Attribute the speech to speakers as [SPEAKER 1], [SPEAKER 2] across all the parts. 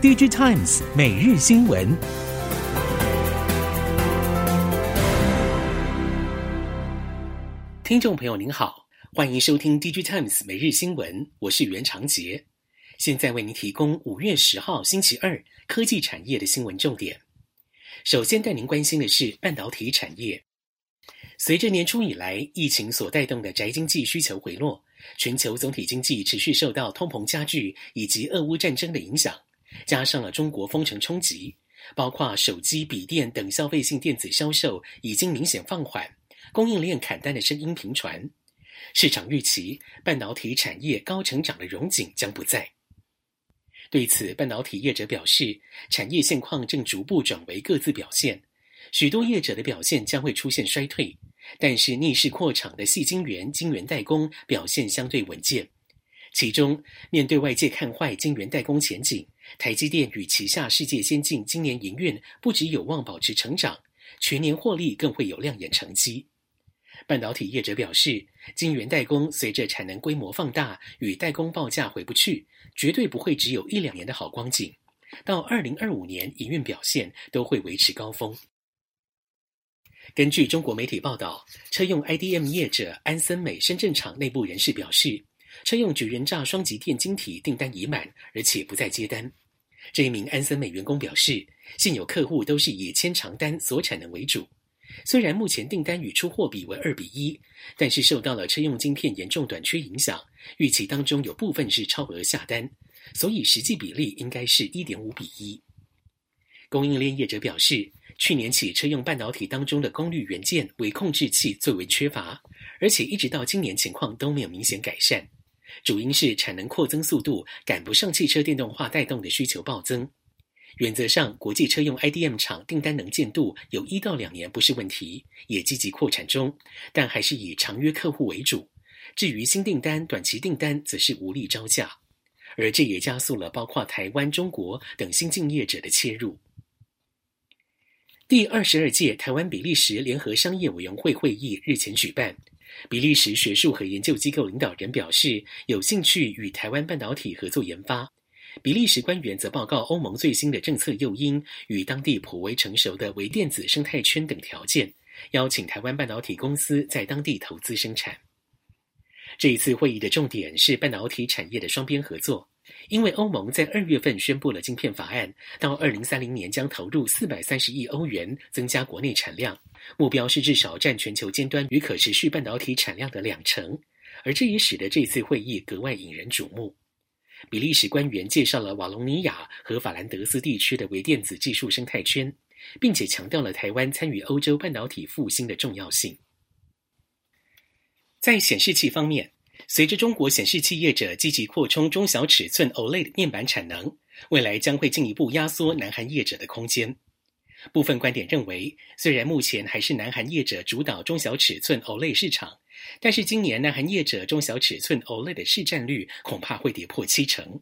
[SPEAKER 1] DigiTimes 每日新闻，听众朋友您好，欢迎收听 DigiTimes 每日新闻，我是袁长杰，现在为您提供五月十号星期二科技产业的新闻重点。首先带您关心的是半导体产业，随着年初以来疫情所带动的宅经济需求回落，全球总体经济持续受到通膨加剧以及俄乌战争的影响。加上了中国封城冲击，包括手机、笔电等消费性电子销售已经明显放缓，供应链砍单的声音频传。市场预期半导体产业高成长的荣景将不在。对此，半导体业者表示，产业现况正逐步转为各自表现，许多业者的表现将会出现衰退，但是逆势扩厂的细晶圆、晶圆代工表现相对稳健。其中，面对外界看坏晶圆代工前景，台积电与旗下世界先进今年营运不只有望保持成长，全年获利更会有亮眼成绩。半导体业者表示，晶圆代工随着产能规模放大与代工报价回不去，绝对不会只有一两年的好光景，到二零二五年营运表现都会维持高峰。根据中国媒体报道，车用 IDM 业者安森美深圳厂内部人士表示。车用绝缘栅双极电晶体订单已满，而且不再接单。这一名安森美员工表示，现有客户都是以签长单锁产能为主。虽然目前订单与出货比为二比一，但是受到了车用晶片严重短缺影响，预期当中有部分是超额下单，所以实际比例应该是一点五比一。供应链业者表示，去年起车用半导体当中的功率元件微控制器最为缺乏，而且一直到今年情况都没有明显改善。主因是产能扩增速度赶不上汽车电动化带动的需求暴增。原则上，国际车用 IDM 厂订单能见度有一到两年不是问题，也积极扩产中，但还是以长约客户为主。至于新订单、短期订单，则是无力招架，而这也加速了包括台湾、中国等新进业者的切入。第二十二届台湾比利时联合商业委员会会议日前举办。比利时学术和研究机构领导人表示，有兴趣与台湾半导体合作研发。比利时官员则报告欧盟最新的政策诱因与当地颇为成熟的微电子生态圈等条件，邀请台湾半导体公司在当地投资生产。这一次会议的重点是半导体产业的双边合作，因为欧盟在二月份宣布了晶片法案，到二零三零年将投入四百三十亿欧元增加国内产量。目标是至少占全球尖端与可持续半导体产量的两成，而这也使得这次会议格外引人瞩目。比利时官员介绍了瓦隆尼亚和法兰德斯地区的微电子技术生态圈，并且强调了台湾参与欧洲半导体复兴的重要性。在显示器方面，随着中国显示器业者积极扩充中小尺寸 OLED 面板产能，未来将会进一步压缩南韩业者的空间。部分观点认为，虽然目前还是南韩业者主导中小尺寸 OLED 市场，但是今年南韩业者中小尺寸 OLED 的市占率恐怕会跌破七成。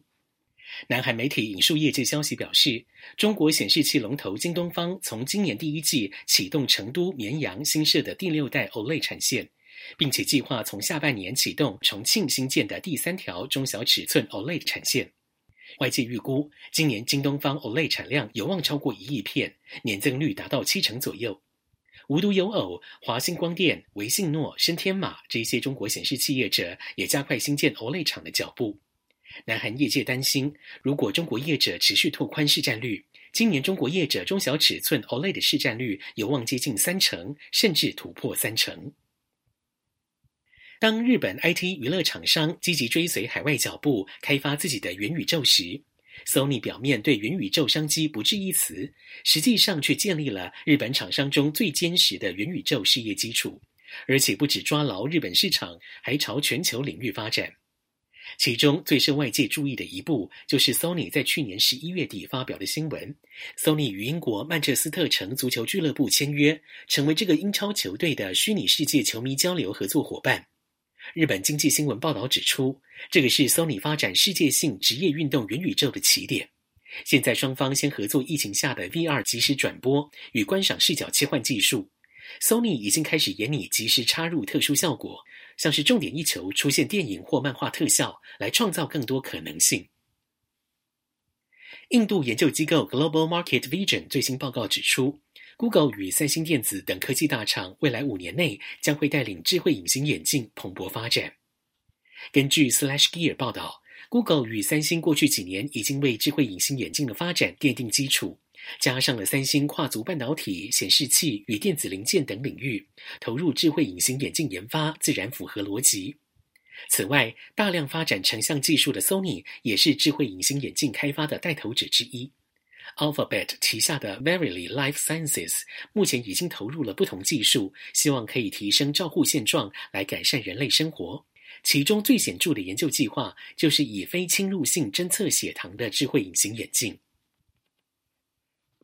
[SPEAKER 1] 南韩媒体引述业界消息表示，中国显示器龙头京东方从今年第一季启动成都、绵阳新设的第六代 OLED 产线，并且计划从下半年启动重庆新建的第三条中小尺寸 OLED 产线。外界预估，今年京东方 OLED 产量有望超过一亿片，年增率达到七成左右。无独有偶，华星光电、微信诺、深天马这些中国显示器业者也加快新建 OLED 厂的脚步。南韩业界担心，如果中国业者持续拓宽市占率，今年中国业者中小尺寸 OLED 的市占率有望接近三成，甚至突破三成。当日本 IT 娱乐厂商积极追随海外脚步，开发自己的元宇宙时，Sony 表面对元宇宙商机不置一词，实际上却建立了日本厂商中最坚实的元宇宙事业基础，而且不止抓牢日本市场，还朝全球领域发展。其中最受外界注意的一步，就是 Sony 在去年十一月底发表的新闻：Sony 与英国曼彻斯特城足球俱乐部签约，成为这个英超球队的虚拟世界球迷交流合作伙伴。日本经济新闻报道指出，这个是 Sony 发展世界性职业运动元宇宙的起点。现在双方先合作疫情下的 VR 即时转播与观赏视角切换技术。Sony 已经开始研拟即时插入特殊效果，像是重点一球出现电影或漫画特效，来创造更多可能性。印度研究机构 Global Market Vision 最新报告指出，Google 与三星电子等科技大厂未来五年内将会带领智慧隐形眼镜蓬勃发展。根据 SlashGear 报道，Google 与三星过去几年已经为智慧隐形眼镜的发展奠定基础，加上了三星跨足半导体、显示器与电子零件等领域，投入智慧隐形眼镜研发自然符合逻辑。此外，大量发展成像技术的 Sony 也是智慧隐形眼镜开发的带头者之一。Alphabet 旗下的 Verily Life Sciences 目前已经投入了不同技术，希望可以提升照护现状，来改善人类生活。其中最显著的研究计划就是以非侵入性侦测血糖的智慧隐形眼镜。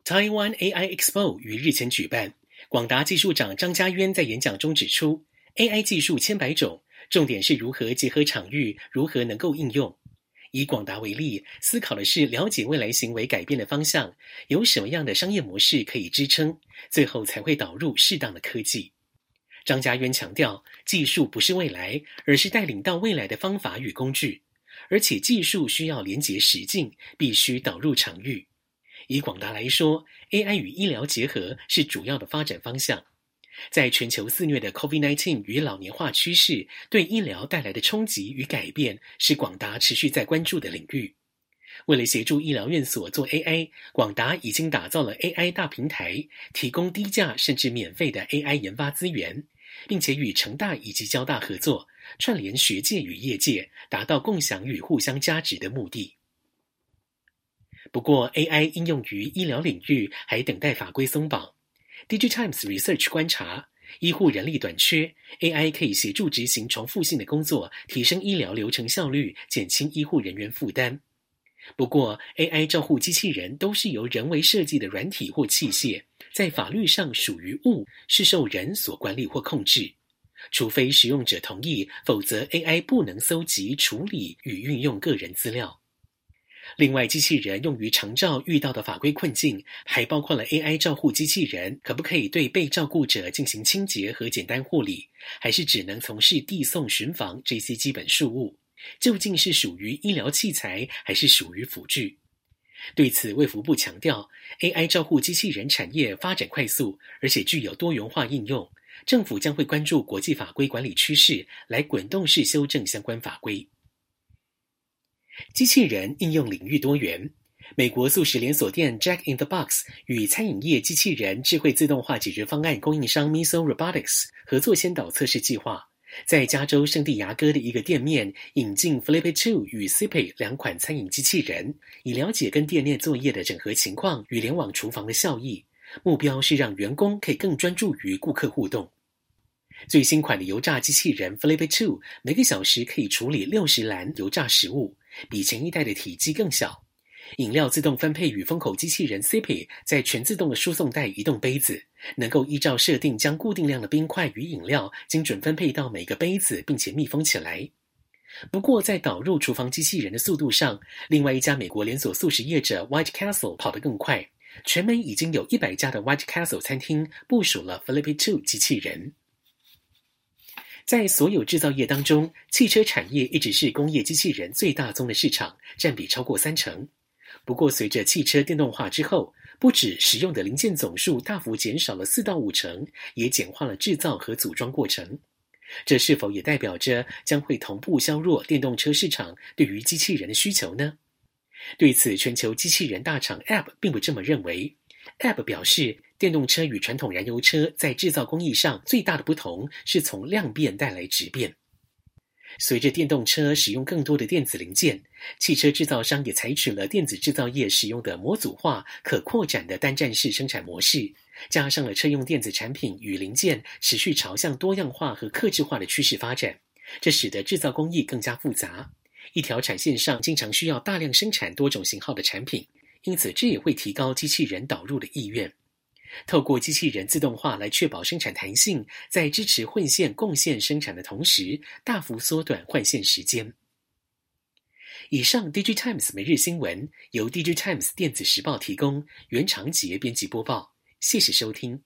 [SPEAKER 1] Taiwan AI Expo 于日前举办，广达技术长张家渊在演讲中指出，AI 技术千百种。重点是如何结合场域，如何能够应用。以广达为例，思考的是了解未来行为改变的方向，有什么样的商业模式可以支撑，最后才会导入适当的科技。张家渊强调，技术不是未来，而是带领到未来的方法与工具，而且技术需要连结实境，必须导入场域。以广达来说，AI 与医疗结合是主要的发展方向。在全球肆虐的 COVID-19 与老年化趋势对医疗带来的冲击与改变，是广达持续在关注的领域。为了协助医疗院所做 AI，广达已经打造了 AI 大平台，提供低价甚至免费的 AI 研发资源，并且与成大以及交大合作，串联学界与业界，达到共享与互相加值的目的。不过，AI 应用于医疗领域还等待法规松绑。DigiTimes Research 观察，医护人力短缺，AI 可以协助执行重复性的工作，提升医疗流程效率，减轻医护人员负担。不过，AI 照护机器人都是由人为设计的软体或器械，在法律上属于物，是受人所管理或控制。除非使用者同意，否则 AI 不能搜集、处理与运用个人资料。另外，机器人用于长照遇到的法规困境，还包括了 AI 照护机器人可不可以对被照顾者进行清洁和简单护理，还是只能从事递送巡房这些基本事务？究竟是属于医疗器材，还是属于辅具？对此，卫福部强调，AI 照护机器人产业发展快速，而且具有多元化应用，政府将会关注国际法规管理趋势，来滚动式修正相关法规。机器人应用领域多元。美国素食连锁店 Jack in the Box 与餐饮业机器人智慧自动化解决方案供应商 Miso Robotics 合作先导测试计划，在加州圣地牙哥的一个店面引进 Flip-it 与 Zip-it 两款餐饮机器人，以了解跟店内作业的整合情况与联网厨房的效益。目标是让员工可以更专注于顾客互动。最新款的油炸机器人 Flip-it 每个小时可以处理六十篮油炸食物。比前一代的体积更小，饮料自动分配与封口机器人 Sippy 在全自动的输送带移动杯子，能够依照设定将固定量的冰块与饮料精准分配到每个杯子，并且密封起来。不过，在导入厨房机器人的速度上，另外一家美国连锁素食业者 White Castle 跑得更快，全美已经有一百家的 White Castle 餐厅部署了 Flip-it 机器人。在所有制造业当中，汽车产业一直是工业机器人最大宗的市场，占比超过三成。不过，随着汽车电动化之后，不止使用的零件总数大幅减少了四到五成，也简化了制造和组装过程。这是否也代表着将会同步削弱电动车市场对于机器人的需求呢？对此，全球机器人大厂 App 并不这么认为。App 表示，电动车与传统燃油车在制造工艺上最大的不同是从量变带来质变。随着电动车使用更多的电子零件，汽车制造商也采取了电子制造业使用的模组化、可扩展的单站式生产模式，加上了车用电子产品与零件持续朝向多样化和客制化的趋势发展，这使得制造工艺更加复杂。一条产线上经常需要大量生产多种型号的产品。因此，这也会提高机器人导入的意愿。透过机器人自动化来确保生产弹性，在支持混线共线生产的同时，大幅缩短换线时间。以上，DigiTimes 每日新闻由 DigiTimes 电子时报提供，袁长杰编辑播报。谢谢收听。